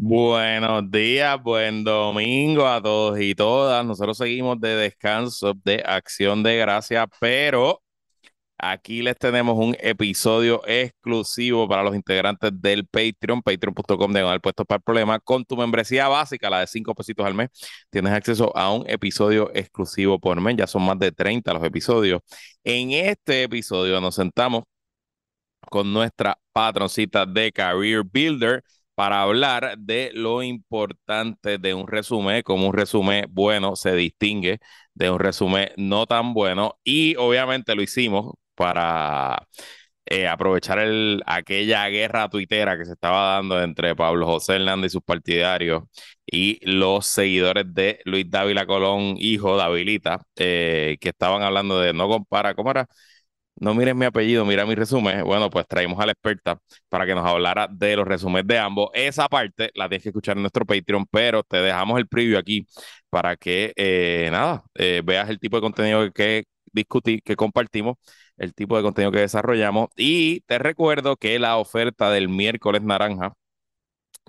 Buenos días, buen domingo a todos y todas. Nosotros seguimos de descanso de acción de gracia, pero aquí les tenemos un episodio exclusivo para los integrantes del Patreon, patreon.com de puestos para el problema. Con tu membresía básica, la de 5 pesitos al mes, tienes acceso a un episodio exclusivo por mes. Ya son más de 30 los episodios. En este episodio nos sentamos con nuestra patroncita de Career Builder para hablar de lo importante de un resumen, como un resumen bueno se distingue de un resumen no tan bueno y obviamente lo hicimos para eh, aprovechar el, aquella guerra tuitera que se estaba dando entre Pablo José Hernández y sus partidarios y los seguidores de Luis Dávila Colón, hijo Davilita, eh, que estaban hablando de no compara, ¿cómo era? No mires mi apellido, mira mi resumen. Bueno, pues traímos a la experta para que nos hablara de los resúmenes de ambos. Esa parte la tienes que escuchar en nuestro Patreon, pero te dejamos el preview aquí para que, eh, nada, eh, veas el tipo de contenido que discutí, que compartimos, el tipo de contenido que desarrollamos. Y te recuerdo que la oferta del miércoles naranja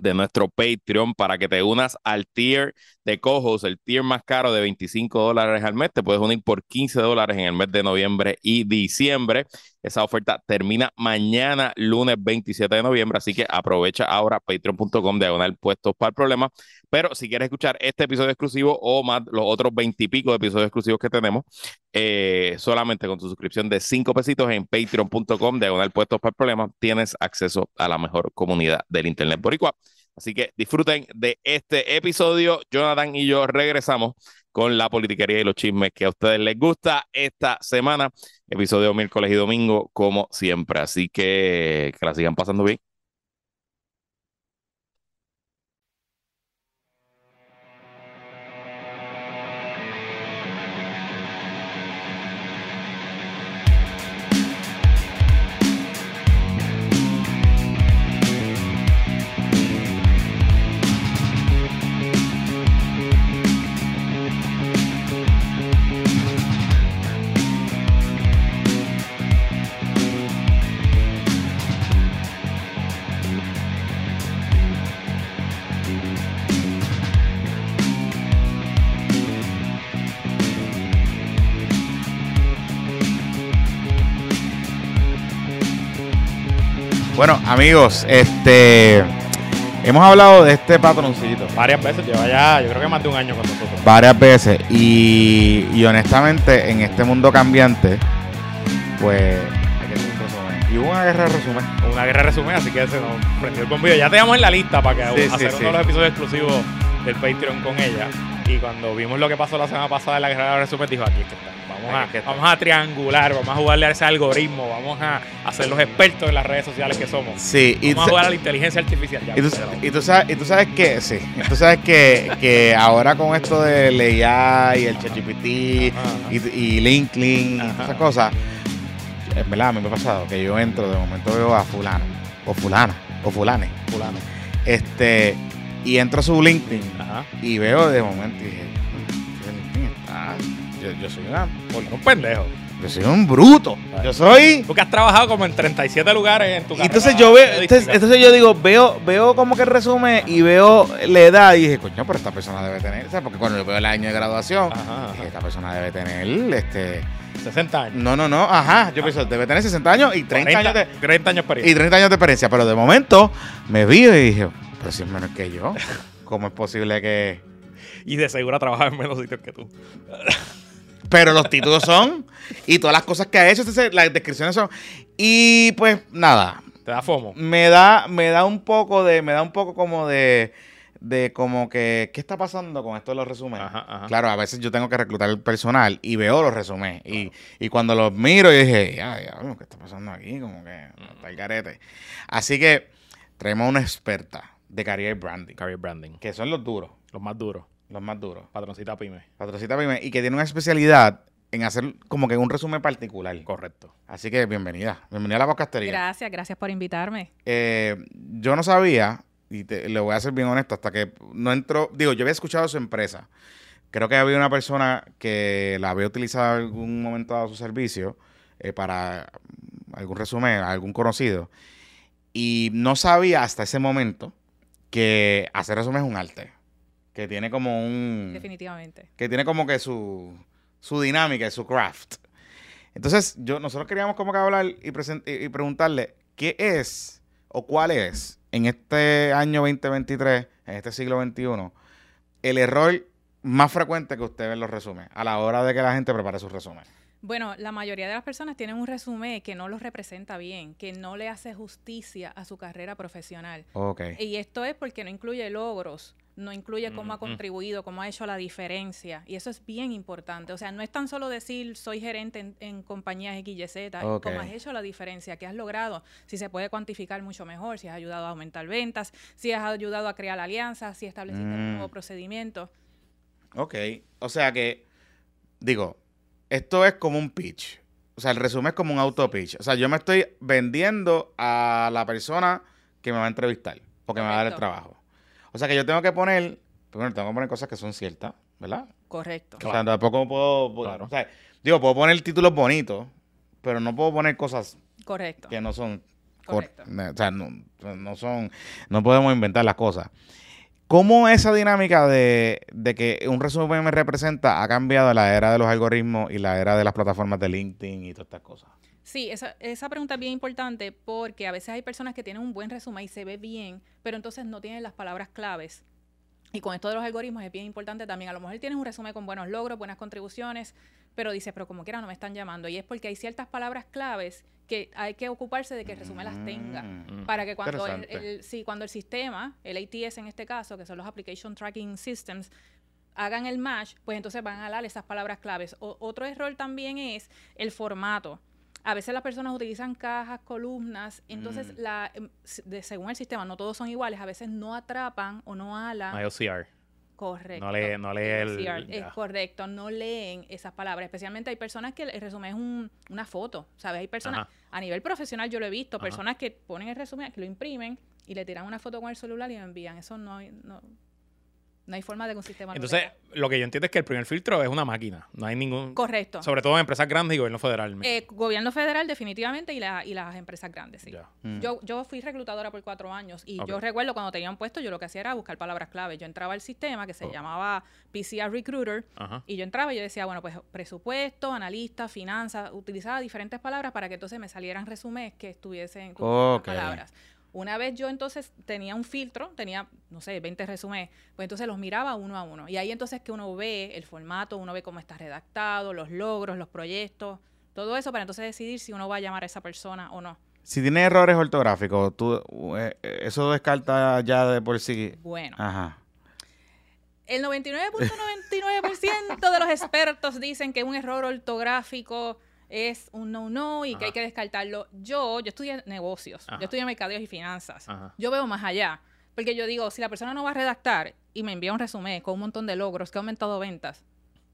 de nuestro Patreon para que te unas al tier de cojos, el tier más caro de 25 dólares al mes. Te puedes unir por 15 dólares en el mes de noviembre y diciembre. Esa oferta termina mañana, lunes 27 de noviembre, así que aprovecha ahora patreon.com diagonal puestos para el problema. Pero si quieres escuchar este episodio exclusivo o más los otros 20 y pico de episodios exclusivos que tenemos, eh, solamente con tu suscripción de 5 pesitos en patreon.com diagonal puestos para el problema, tienes acceso a la mejor comunidad del Internet boricua. Así que disfruten de este episodio. Jonathan y yo regresamos con la politiquería y los chismes que a ustedes les gusta esta semana. Episodio miércoles y domingo, como siempre. Así que que la sigan pasando bien. Amigos, este hemos hablado de este patroncito. Varias veces, lleva ya, yo creo que más de un año con nosotros. Varias veces. Y, y honestamente, en este mundo cambiante, pues hay que hacer un resumen. Y hubo una guerra de resumen. Una guerra de resumen, así que se nos prendió el bombillo. Ya teníamos en la lista para que Sí, sí, hacer sí. uno de los episodios exclusivos del Patreon con ella. Y cuando vimos lo que pasó la semana pasada en la guerra de resumen, dijo aquí es que está. Vamos a, es que está. vamos a triangular, vamos a jugarle a ese algoritmo, vamos a, a ser los expertos en las redes sociales que somos. Sí, y, Vamos a jugar a la inteligencia artificial. Ya, y, tú, pero- y tú sabes, y tú sabes que, sí, tú sabes que, que ahora con esto del AI y el ChatGPT y, y LinkedIn y esas cosas, en verdad a mí me ha pasado que yo entro, de momento veo a fulano, o fulana, o fulane, fulano. este, y entro a su LinkedIn Ajá. y veo de momento y dije, yo, yo soy una, un pendejo. yo soy un bruto, yo soy... Porque has trabajado como en 37 lugares en tu carrera entonces yo veo, entonces, entonces yo digo, veo, veo como que el resumen y veo la edad y dije, coño, pero esta persona debe tener, ¿sabes? Porque cuando yo veo el año de graduación, Ajá, ajá. dije, esta persona debe tener, este, 60 años. no, no, no, ajá, yo pienso, debe tener 60 años y 30 años de, 30 años de experiencia. y 30 años de experiencia, pero de momento me vi y dije, pero si es menos que yo, ¿cómo es posible que...? Y de seguro ha trabajado en menos sitios que tú. Pero los títulos son, y todas las cosas que ha hecho, las descripciones son, y pues nada, Te da FOMO. me da, me da un poco de, me da un poco como de, de como que, ¿qué está pasando con esto de los resúmenes? Ajá, ajá. Claro, a veces yo tengo que reclutar el personal y veo los resúmenes. Y, y cuando los miro, yo dije, ya, ya, ¿qué está pasando aquí? Como que está el carete. Así que traemos una experta de career branding, Career branding. que son los duros, Los más duros. Los más duros. Patroncita pyme. Patrocita Pyme, y que tiene una especialidad en hacer como que un resumen particular. Correcto. Así que bienvenida, bienvenida a la podcastería. Gracias, gracias por invitarme. Eh, yo no sabía, y te- le voy a ser bien honesto, hasta que no entró, digo, yo había escuchado su empresa. Creo que había una persona que la había utilizado en algún momento dado su servicio eh, para algún resumen, algún conocido. Y no sabía hasta ese momento que hacer resumen es un arte. Que tiene como un. Definitivamente. Que tiene como que su, su dinámica y su craft. Entonces, yo, nosotros queríamos como que hablar y, y- y preguntarle qué es o cuál es en este año 2023, en este siglo XXI, el error más frecuente que usted ve en los resúmenes a la hora de que la gente prepare sus resúmenes. Bueno, la mayoría de las personas tienen un resumen que no los representa bien, que no le hace justicia a su carrera profesional. Ok. Y esto es porque no incluye logros, no incluye cómo ha contribuido, cómo ha hecho la diferencia. Y eso es bien importante. O sea, no es tan solo decir soy gerente en, en compañías Ok. cómo has hecho la diferencia, qué has logrado, si se puede cuantificar mucho mejor, si has ayudado a aumentar ventas, si has ayudado a crear alianzas, si estableciste Mm. un nuevo procedimiento. Ok. O sea que, digo, esto es como un pitch. O sea, el resumen es como un auto pitch. O sea, yo me estoy vendiendo a la persona que me va a entrevistar o que me va a dar el trabajo. O sea que yo tengo que poner, primero tengo que poner cosas que son ciertas, ¿verdad? Correcto. O sea, tampoco puedo, Claro. o sea, digo, puedo poner títulos bonitos, pero no puedo poner cosas Correcto. que no son cor- Correcto. o sea, no, no son, no podemos inventar las cosas. ¿Cómo esa dinámica de, de que un resumen me representa ha cambiado en la era de los algoritmos y la era de las plataformas de LinkedIn y todas estas cosas? Sí, esa, esa pregunta es bien importante porque a veces hay personas que tienen un buen resumen y se ve bien, pero entonces no tienen las palabras claves. Y con esto de los algoritmos es bien importante también. A lo mejor tienes un resumen con buenos logros, buenas contribuciones, pero dices, pero como quiera no me están llamando. Y es porque hay ciertas palabras claves que hay que ocuparse de que el resumen las tenga. Mm. Para que cuando el, el- sí, cuando el sistema, el ATS en este caso, que son los Application Tracking Systems, hagan el match, pues entonces van a dar esas palabras claves. O- otro error también es el formato. A veces las personas utilizan cajas, columnas, entonces Mm. la, em, de- según el sistema no todos son iguales, a veces no atrapan o no alan. No OCR. Correcto. No lee- no lee el- Es correcto, no leen esas palabras. Especialmente hay personas que el resumen es un- una foto, ¿sabes? Hay personas, Ajá. a nivel profesional yo lo he visto, Ajá. personas que ponen el resumen, que lo imprimen y le tiran una foto con el celular y lo envían. Eso no no, no hay forma de que un sistema lo Entonces, lo que yo entiendo es que el primer filtro es una máquina. No hay ningún. Correcto. Sobre todo en empresas grandes y gobierno federal. Eh, gobierno federal definitivamente y, la- y las empresas grandes, sí. Mm. Yo, yo fui reclutadora por cuatro años y yo recuerdo cuando tenía un puesto, yo lo que hacía era buscar palabras clave. Yo entraba al sistema que se Oh. llamaba PCR Recruiter Ajá. y yo entraba y yo decía, bueno, pues presupuesto, analista, finanzas, utilizaba diferentes palabras para que entonces me salieran resúmenes que estuviesen con Ok. esas palabras. Una vez yo entonces tenía un filtro, tenía, no sé, 20 resúmenes, pues entonces los miraba uno a uno. Y ahí entonces que uno ve el formato, uno ve cómo está redactado, los logros, los proyectos, todo eso para entonces decidir si uno va a llamar a esa persona o no. Si tiene errores ortográficos, tú, eh, eh, eso descarta ya de por sí. Bueno, Ajá. el 99.99% de los expertos dicen que un error ortográfico es un no-no y que hay que descartarlo. Yo, yo estudié negocios, Ajá. yo estudié mercadeos y finanzas. Ajá. Yo veo más allá. Porque yo digo, si la persona no va a redactar y me envía un resumen con un montón de logros que ha aumentado ventas,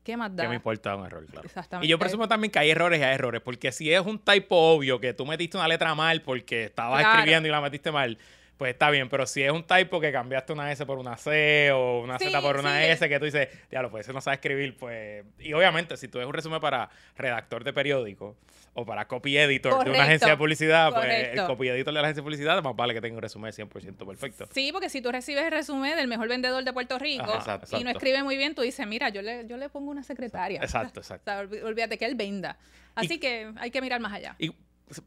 ¿qué más da? ¿Qué me importa un error? Claro. Exactamente. Y yo presumo también que hay errores y hay errores, porque si es un typo obvio que tú metiste una letra mal porque estabas Claro. escribiendo y la metiste mal, pues está bien, pero si es un typo que cambiaste una S por una C o una Sí, Z por una sí. S, que tú dices, diablo, pues ese no sabe escribir, pues... Y obviamente, si tú es un resumen para redactor de periódico o para copy editor de una agencia de publicidad, pues el copy editor de la agencia de publicidad más vale que tenga un resumen 100% perfecto. Sí, porque si tú recibes el resumen del mejor vendedor de Puerto Rico Ajá, Exacto, y no escribe muy bien, tú dices, mira, yo le, yo le pongo una secretaria. Exacto, O exacto. sea, olví- olvídate que él venda. Así que hay que mirar más allá. Y,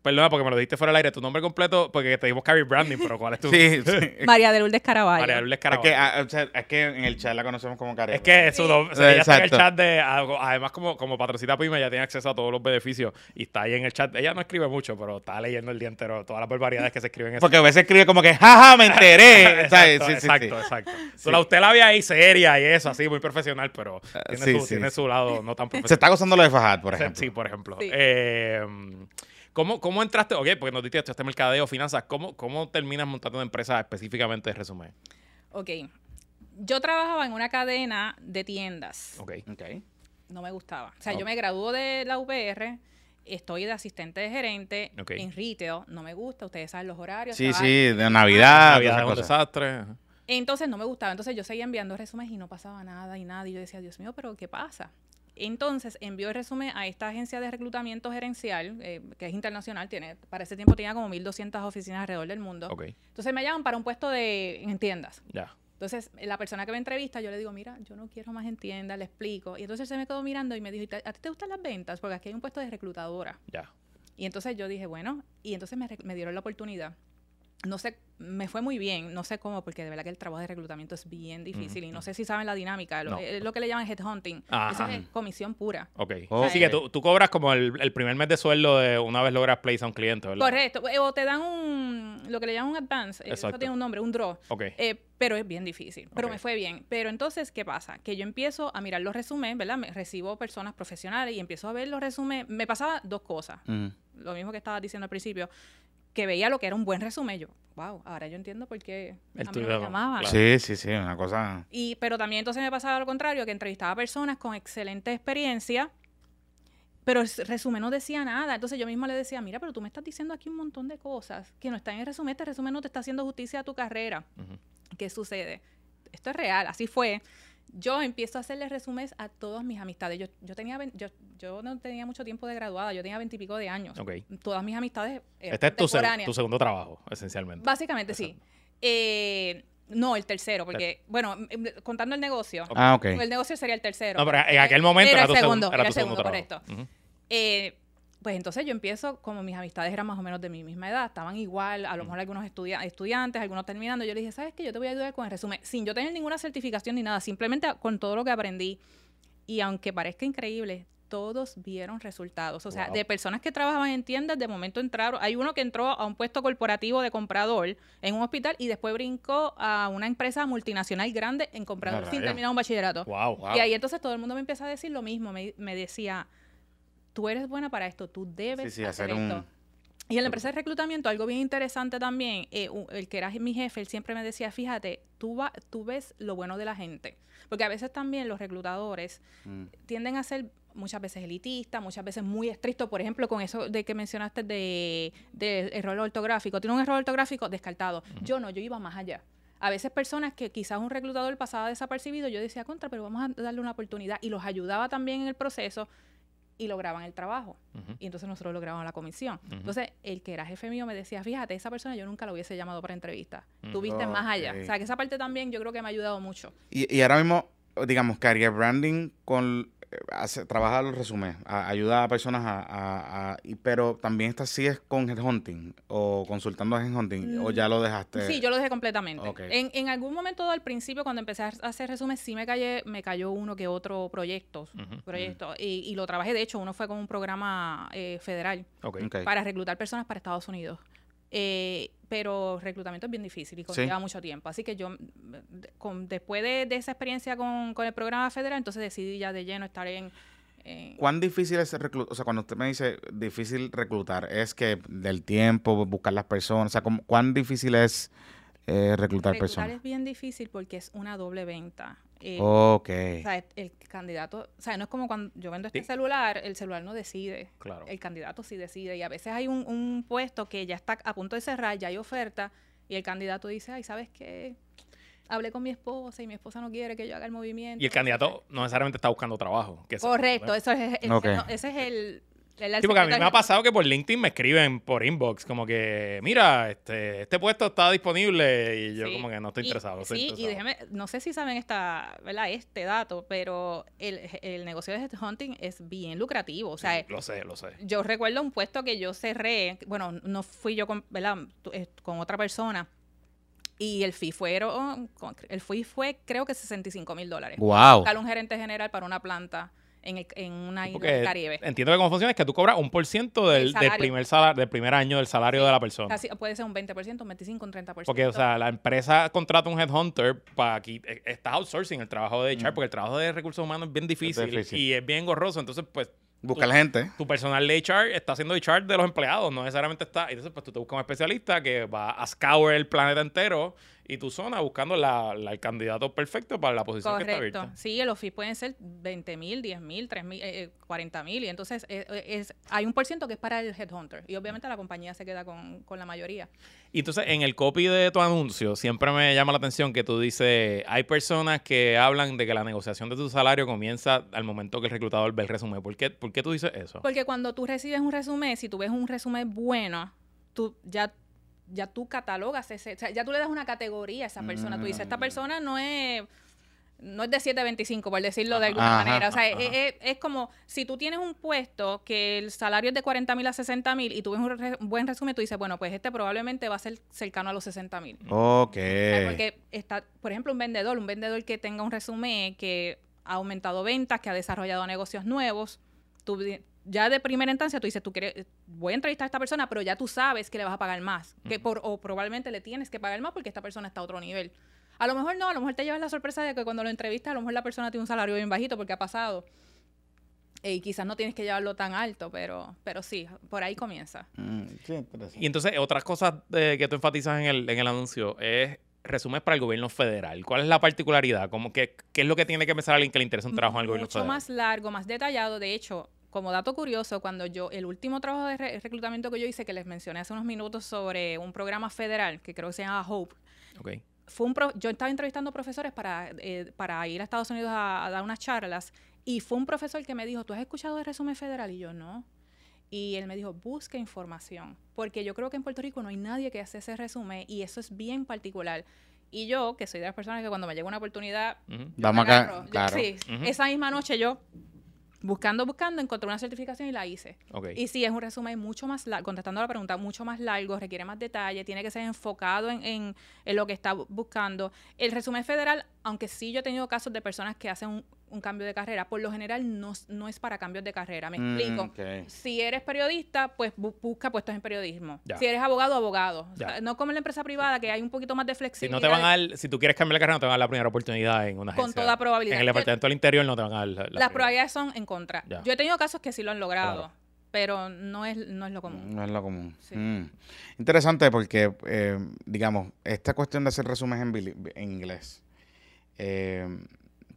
perdona, porque me lo dijiste fuera del aire, tu nombre completo, porque te dimos Carrie Branding, pero ¿cuál es tu...? Sí, sí. María de Lourdes Caraballo. María Lourdes Es Caraballo. que, ah, o sea, es que en el chat la conocemos como Karen. Es que su nom- Sí. ella está en el chat de. Además, como, como patrocita Pyme, ella tiene acceso a todos los beneficios y está ahí en el chat. Ella no escribe mucho, pero está leyendo el día entero todas las barbaridades que se escriben en ese Porque a veces escribe como que, jaja, me enteré. Exacto, Sí, sí, exacto, sí. exacto. So, la- usted la ve ahí seria y eso, así, muy profesional, pero tiene, sí, su, sí, tiene su lado no tan Se profesional. está gozando lo de Fajad, por ejemplo. Sí, por ejemplo. Sí. Eh, ¿cómo, ¿Cómo entraste? Ok, porque nos diste este mercadeo, finanzas. ¿Cómo, ¿Cómo terminas montando una empresa específicamente de resumen? Ok. Yo trabajaba en una cadena de tiendas. Ok. Ok. No me gustaba. O sea, yo me graduó de la UPR, estoy de asistente de gerente Ok. en retail. No me gusta, ustedes saben los horarios. Sí, sí, de Navidad. Navidad es un desastre. Entonces no me gustaba. Entonces yo seguía enviando resúmenes y no pasaba nada y nada. Y yo decía, Dios mío, pero ¿qué pasa? Entonces envió el resumen a esta agencia de reclutamiento gerencial, eh, que es internacional, tiene, para ese tiempo tenía como 1.200 oficinas alrededor del mundo. Ok, Entonces me llaman para un puesto de en tiendas. ya. Entonces, la persona que me entrevista, yo le digo, mira, yo no quiero más en tiendas, le explico. Y entonces se me quedó mirando y me dijo, "¿Y te- ¿a ti te gustan las ventas? Porque aquí hay un puesto de reclutadora. Ya. Y entonces yo dije, bueno, y entonces me, me dieron la oportunidad. No sé, me fue muy bien, no sé cómo, porque de verdad que el trabajo de reclutamiento es bien difícil y no sé si saben la dinámica, lo, No. es lo que le llaman headhunting. Eso es comisión pura. Ok. Ok. Así que tú, tú cobras como el, el primer mes de sueldo de una vez logras place a un cliente, ¿verdad? Correcto. eh, O te dan un, lo que le llaman un advance, eh, eso Exacto. tiene un nombre, un draw. Ok. Eh, pero es bien difícil. Pero Ok. me fue bien. Pero entonces, ¿qué pasa? Que yo empiezo a mirar los resúmenes, ¿verdad? Me recibo personas profesionales y empiezo a ver los resúmenes. Me pasaba dos cosas. Mm. Lo mismo que estaba diciendo al principio. Que veía lo que era un buen resumen. Yo, wow, ahora yo entiendo por qué El a mí tuyo, me llamaban. claro. Sí, sí, sí, una cosa. Y, pero también entonces me pasaba lo contrario, que entrevistaba personas con excelente experiencia, pero el resumen no decía nada. Entonces yo misma le decía, mira, pero tú me estás diciendo aquí un montón de cosas que no están en el resumen. Este resumen no te está haciendo justicia a tu carrera. ¿Qué sucede? Esto es real, así fue. Yo empiezo a hacerle resúmenes a todas mis amistades. Yo, yo, tenía, yo, yo no tenía mucho tiempo de graduada, yo tenía veintipico de años. Ok. Todas mis amistades eran Este es tu, seg- tu segundo trabajo, esencialmente. Básicamente sí. Eh, no, el tercero, porque, bueno, contando el negocio. Ah, ok. el negocio sería el tercero. No, pero en aquel momento Era era, el tu segundo, segundo, era era el tu segundo segundo, correcto. Eh, pues entonces yo empiezo, como mis amistades eran más o menos de mi misma edad, estaban igual, a lo mejor algunos estudia- estudiantes, algunos terminando, yo les dije, ¿sabes qué? Yo te voy a ayudar con el resumen, sin yo tener ninguna certificación ni nada, simplemente con todo lo que aprendí. Y aunque parezca increíble, todos vieron resultados. O sea, Wow. de personas que trabajaban en tiendas, de momento entraron, hay uno que entró a un puesto corporativo de comprador en un hospital y después brincó a una empresa multinacional grande en comprador sin terminar un bachillerato. Wow, wow. Y ahí entonces todo el mundo me empieza a decir lo mismo. Me, me decía, tú eres buena para esto, tú debes Sí, sí, hacer, hacer un- esto. Y en la empresa de reclutamiento, algo bien interesante también, eh, el que era mi jefe, él siempre me decía, fíjate, tú, va, tú ves lo bueno de la gente. Porque a veces también los reclutadores Mm. tienden a ser muchas veces elitistas, muchas veces muy estrictos. Por ejemplo, con eso de que mencionaste de, del error ortográfico. Tiene un error ortográfico descartado. Yo no, yo iba más allá. A veces personas que quizás un reclutador pasaba desapercibido, yo decía contra, pero vamos a darle una oportunidad. Y los ayudaba también en el proceso y lograban el trabajo. Y entonces nosotros lográbamos la comisión. Entonces, el que era jefe mío me decía, fíjate, esa persona yo nunca lo hubiese llamado para entrevista. Tú viste más allá. O sea, que esa parte también yo creo que me ha ayudado mucho. Y, y ahora mismo, digamos, Career Branding con hace- trabaja los resúmenes, ayuda a personas a, a- a- y- pero también estás sigues con headhunting o consultando a headhunting o Mm, ya lo dejaste. Sí, yo lo dejé completamente. En, en algún momento al principio, cuando empecé a hacer resumen, sí me cayó, me cayó uno que otro proyecto. Proyecto y, y lo trabajé, de hecho, uno fue con un programa eh, federal para reclutar personas para Estados Unidos. Eh, pero reclutamiento es bien difícil y Sí. conlleva mucho tiempo. Así que yo, con, después de, de esa experiencia con, con el programa federal, entonces decidí ya de lleno estar en... ¿Cuán difícil es reclutar? O sea, cuando usted me dice difícil reclutar, es que del tiempo, buscar las personas, o sea, ¿cómo- ¿cuán difícil es eh, reclutar, reclutar personas? es bien difícil porque es una doble venta. Eh, Ok. O sea, el candidato, o sea, no es como cuando yo vendo este Sí. celular, el celular no decide. Claro. El candidato sí decide. Y a veces hay un, un puesto que ya está a punto de cerrar, ya hay oferta, y el candidato dice, ay, ¿sabes qué? Hablé con mi esposa y mi esposa no quiere que yo haga el movimiento. Y el candidato no necesariamente está buscando trabajo. que Correcto, eso es, el- Ok. no, ese es el... Sí, porque a mí me ha pasado que por LinkedIn me escriben por inbox, como que, mira, este, este puesto está disponible y yo Sí. como que no estoy Y- interesado. estoy sí, y déjeme, no sé si saben esta, ¿verdad? este dato, pero el, el negocio de hunting es bien lucrativo. O sea, Lo sé, lo sé. yo recuerdo un puesto que yo cerré, bueno, no fui yo con, eh, con otra persona. Y el fee fueron, con- el fee fue creo que 65 mil dólares. Wow. Buscar un gerente general para una planta en, el- en una Sí, isla del Caribe. entiendo que cómo funciona es que tú cobras un por ciento del, Del primer salar- del primer año del salario de la persona. Casi, puede ser un 20%, un 25%, un 30%. Porque, o sea, la empresa contrata un headhunter para aquí. eh, Estás outsourcing el trabajo de HR, porque el trabajo de recursos humanos es bien difícil, difícil. y es bien engorroso. Entonces, pues, Buscar la gente. tu personal de HR está haciendo HR de los empleados, no necesariamente está. Entonces, pues tú te buscas un especialista que va a scour el planeta entero y tu zona buscando la, la- el candidato perfecto para la posición que está Correcto. abierta. Sí, el office pueden ser 20 mil, 10 mil, 3 mil, eh, 40 mil. Y entonces eh, eh, es, hay un por ciento que es para el headhunter. Y obviamente la compañía se queda con, con la mayoría. Y entonces en el copy de tu anuncio siempre me llama la atención que tú dices, hay personas que hablan de que la negociación de tu salario comienza al momento que el reclutador ve el resumen. ¿Por qué, por qué tú dices eso? Porque cuando tú recibes un resumen, si tú ves un resumen bueno, tú ya, ya tú catalogas ese, o sea, ya tú le das una categoría a esa persona. Tú dices, esta persona no es no es de 725, por decirlo de alguna Ajá, manera. O sea, ajá. es, es- es como si tú tienes un puesto que el salario es de 40 mil a 60 mil y tú ves un, re- un buen resumen, tú dices, bueno, pues este probablemente va a ser cercano a los 60 mil. Ok. O sea, Porque está, por ejemplo, un vendedor, un vendedor que tenga un resumen que ha aumentado ventas, que ha desarrollado negocios nuevos, tú ya de primera instancia tú dices, tú quieres, voy a entrevistar a esta persona, pero ya tú sabes que le vas a pagar más, que por, o probablemente le tienes que pagar más porque esta persona está a otro nivel. A lo mejor no, a lo mejor te llevas la sorpresa de que cuando lo entrevistas, a lo mejor la persona tiene un salario bien bajito porque ha pasado. Eh, Y quizás no tienes que llevarlo tan alto, pero, pero sí, por ahí comienza. Mm, sí, interesante. Y entonces, otras cosas eh, que tú enfatizas en el, en el anuncio es resumes para el gobierno federal. ¿Cuál es la particularidad? Como que, ¿Qué es lo que tiene que pensar alguien que le interesa un trabajo en el gobierno mucho federal? más largo, más detallado. De hecho, como dato curioso, cuando yo, el último trabajo de re- reclutamiento que yo hice, que les mencioné hace unos minutos sobre un programa federal que creo que se llama Hope, Ok. fue un pro- yo estaba entrevistando profesores para, eh, para ir a Estados Unidos a, a dar unas charlas y fue un profesor que me dijo, ¿tú has escuchado el resumen federal? Y yo no. Y él me dijo, busca información, porque yo creo que en Puerto Rico no hay nadie que hace ese resumen y eso es bien particular. Y yo, que soy de las personas que cuando me llega una oportunidad, Ujú. yo Vamos acá. Yo- claro. sí, Ujú. esa misma noche yo, buscando, buscando, encontré una certificación y la hice. Ok. Y sí, es un resumen mucho más largo, contestando a la pregunta, mucho más largo, requiere más detalle, tiene que ser enfocado en, en- en lo que está bu- buscando. El resumen federal, aunque sí yo he tenido casos de personas que hacen un, un cambio de carrera, por lo general no, es para cambios de carrera. Me Mm, explico. Si eres periodista, pues bu- busca puestos en periodismo. Ya. Si eres abogado, abogado. O sea, Ya. no como en la empresa privada, que hay un poquito más de Si flexibilidad. no te van a dar, si tú quieres cambiar la carrera, no te van a dar la primera oportunidad en una Con agencia. toda probabilidad. En el departamento del interior no te van a dar la, la Las probabilidades son en contra. Ya. Yo he tenido casos que sí lo han logrado, Claro. pero no es, no es lo común. No es lo común. Sí. Mm. Interesante porque, eh, digamos, esta cuestión de hacer resúmenes en inglés. Eh,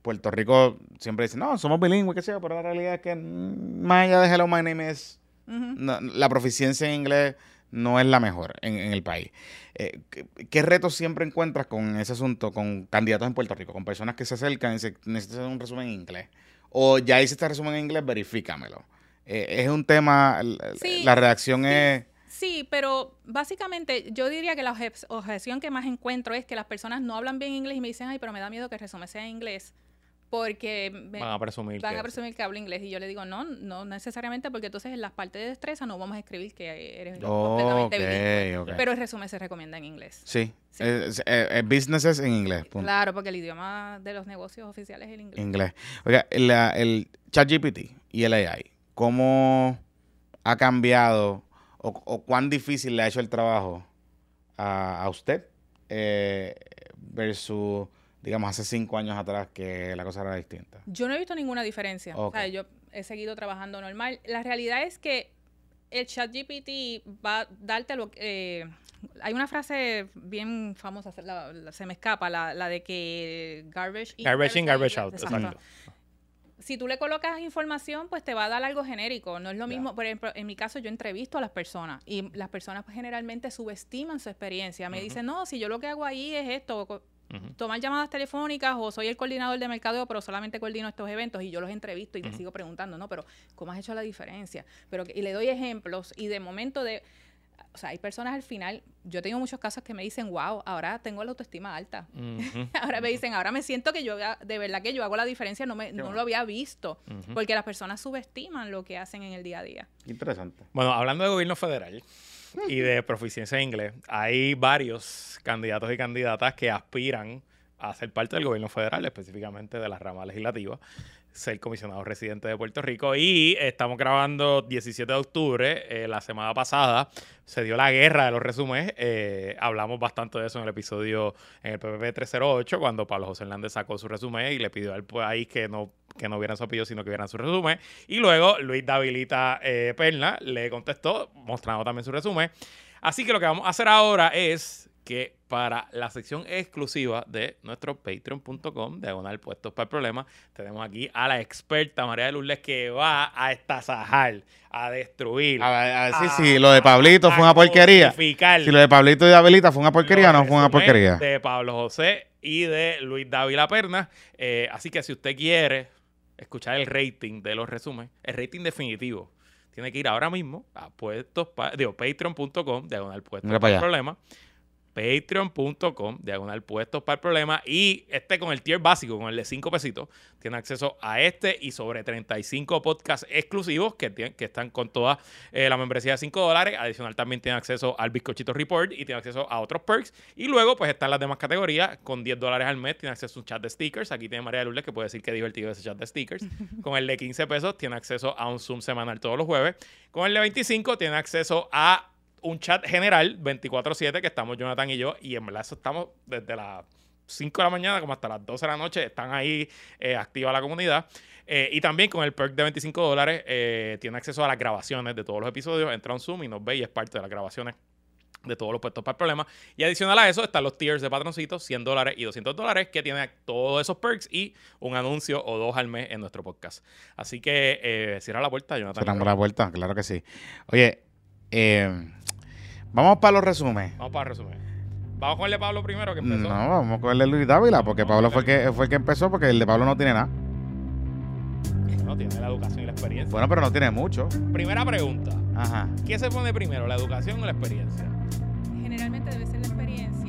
Puerto Rico siempre dice, no, somos bilingües, qué sé yo, pero la realidad es que mm, más allá de Hello, my name is, no- la proficiencia en inglés no es la mejor en, en el país. Eh, ¿qué, qué retos siempre encuentras con ese asunto, con candidatos en Puerto Rico, con personas que se acercan y dicen, necesito hacer un resumen en inglés? O ya hice este resumen en inglés, verifícamelo. Eh, es un tema, Sí, la reacción sí. es... Sí, pero básicamente yo diría que la obje- objeción que más encuentro es que las personas no hablan bien inglés y me dicen, ay, pero me da miedo que el resumen sea en inglés porque me- Van a presumir van que- a presumir que hablo inglés. Y yo le digo, no, no necesariamente porque entonces en las partes de destreza no vamos a escribir que eres completamente bilingüe. Ok, ok. Pero el resumen se recomienda en inglés. Sí, Sí. Es, es- es businesses en inglés. punto. Claro, porque el idioma de los negocios oficiales es el inglés. Inglés. Oiga, la- el ChatGPT y el AI, ¿cómo ha cambiado o, o cuán difícil le ha hecho el trabajo a, a usted eh, versus, digamos, hace cinco años atrás que la cosa era distinta? Yo no he visto ninguna diferencia. O sea, yo he seguido trabajando normal. La realidad es que el chat GPT va a darte lo que... eh, hay una frase bien famosa, se, la- la- se me escapa, la, la de que garbage in, Garbage in, garbage out. Exacto. Exacto. Si tú le colocas información, pues te va a dar algo genérico. No es lo mismo, por ejemplo, en mi caso yo entrevisto a las personas y las personas pues, generalmente subestiman su experiencia. Me Ujú. dicen, no, si yo lo que hago ahí es esto, Ujú. tomar llamadas telefónicas o soy el coordinador de mercadeo, pero solamente coordino estos eventos y yo los entrevisto y te Ujú. sigo preguntando, ¿no? Pero ¿cómo has hecho la diferencia? Pero y le doy ejemplos y de momento de o sea, hay personas al final, yo tengo muchos casos que me dicen, "Wow, ahora tengo la autoestima alta." Ahora me dicen, "Ahora me siento que yo de verdad que yo hago la diferencia, no me no bueno. lo había visto." Porque las personas subestiman lo que hacen en el día a día. Interesante. Bueno, hablando de gobierno federal y de proficiencia en inglés, hay varios candidatos y candidatas que aspiran a ser parte del gobierno federal, específicamente de la rama legislativa, ser comisionado residente de Puerto Rico. Y estamos grabando 17 de octubre. eh, la semana pasada se dio la guerra de los resúmenes. eh, hablamos bastante de eso en el episodio en el PPP 308, cuando Pablo José Hernández sacó su resumen y le pidió al país que no que no vieran su apellido, sino que vieran su resumen. Y luego Luis Davilita eh, Perna le contestó, mostrando también su resumen. Así que lo que vamos a hacer ahora es que para la sección exclusiva de nuestro patreon.com, diagonal puestos para el problema, tenemos aquí a la experta María de Lourdes que va a estasajar, a destruir. A ver, sí, sí, lo de Pablito fue una porquería. Si lo de Pablito y Abelita fue una porquería o no fue una porquería. De Pablo José y de Luis Dávila Perna. Eh, así que si usted quiere escuchar el rating de los resúmenes, el rating definitivo, tiene que ir ahora mismo a puestos, digo, patreon.com, diagonal puestos para el problema patreon.com, diagonal puestos para el problema. Y este con el tier básico, con el de 5 pesitos, tiene acceso a este y sobre 35 podcasts exclusivos que, que están con toda eh, la membresía de 5 dólares. Adicional también tiene acceso al Bizcochito Report y tiene acceso a otros perks. Y luego pues están las demás categorías. Con 10 dólares al mes tiene acceso a un chat de stickers. Aquí tiene María Lourdes que puede decir que divertido ese chat de stickers. con el de 15 pesos tiene acceso a un Zoom semanal todos los jueves. Con el de 25 tiene acceso a un chat general 24/7 que estamos Jonathan y yo y en verdad eso estamos desde las 5 de la mañana como hasta las 12 de la noche están ahí eh, activa la comunidad eh, y también con el perk de 25 dólares eh, tiene acceso a las grabaciones de todos los episodios entra a un Zoom y nos ve y es parte de las grabaciones de todos los puestos para el problema. Y adicional a eso están los tiers de patroncitos, 100 dólares y 200 dólares, que tienen todos esos perks y un anuncio o dos al mes en nuestro podcast. Así que eh, cierra la puerta, Jonathan. Cerramos la puerta, claro que sí. Oye, eh, Vamos para los resúmenes. Vamos para el resumen. Vamos con el de Pablo primero que empezó. No, vamos con el de Luis Dávila, porque Pablo fue que, fue que empezó, porque el de Pablo no tiene nada. No tiene la educación y la experiencia. Bueno, pero no tiene mucho. Primera pregunta. Ajá. ¿Qué se pone primero, la educación o la experiencia? Generalmente debe ser la experiencia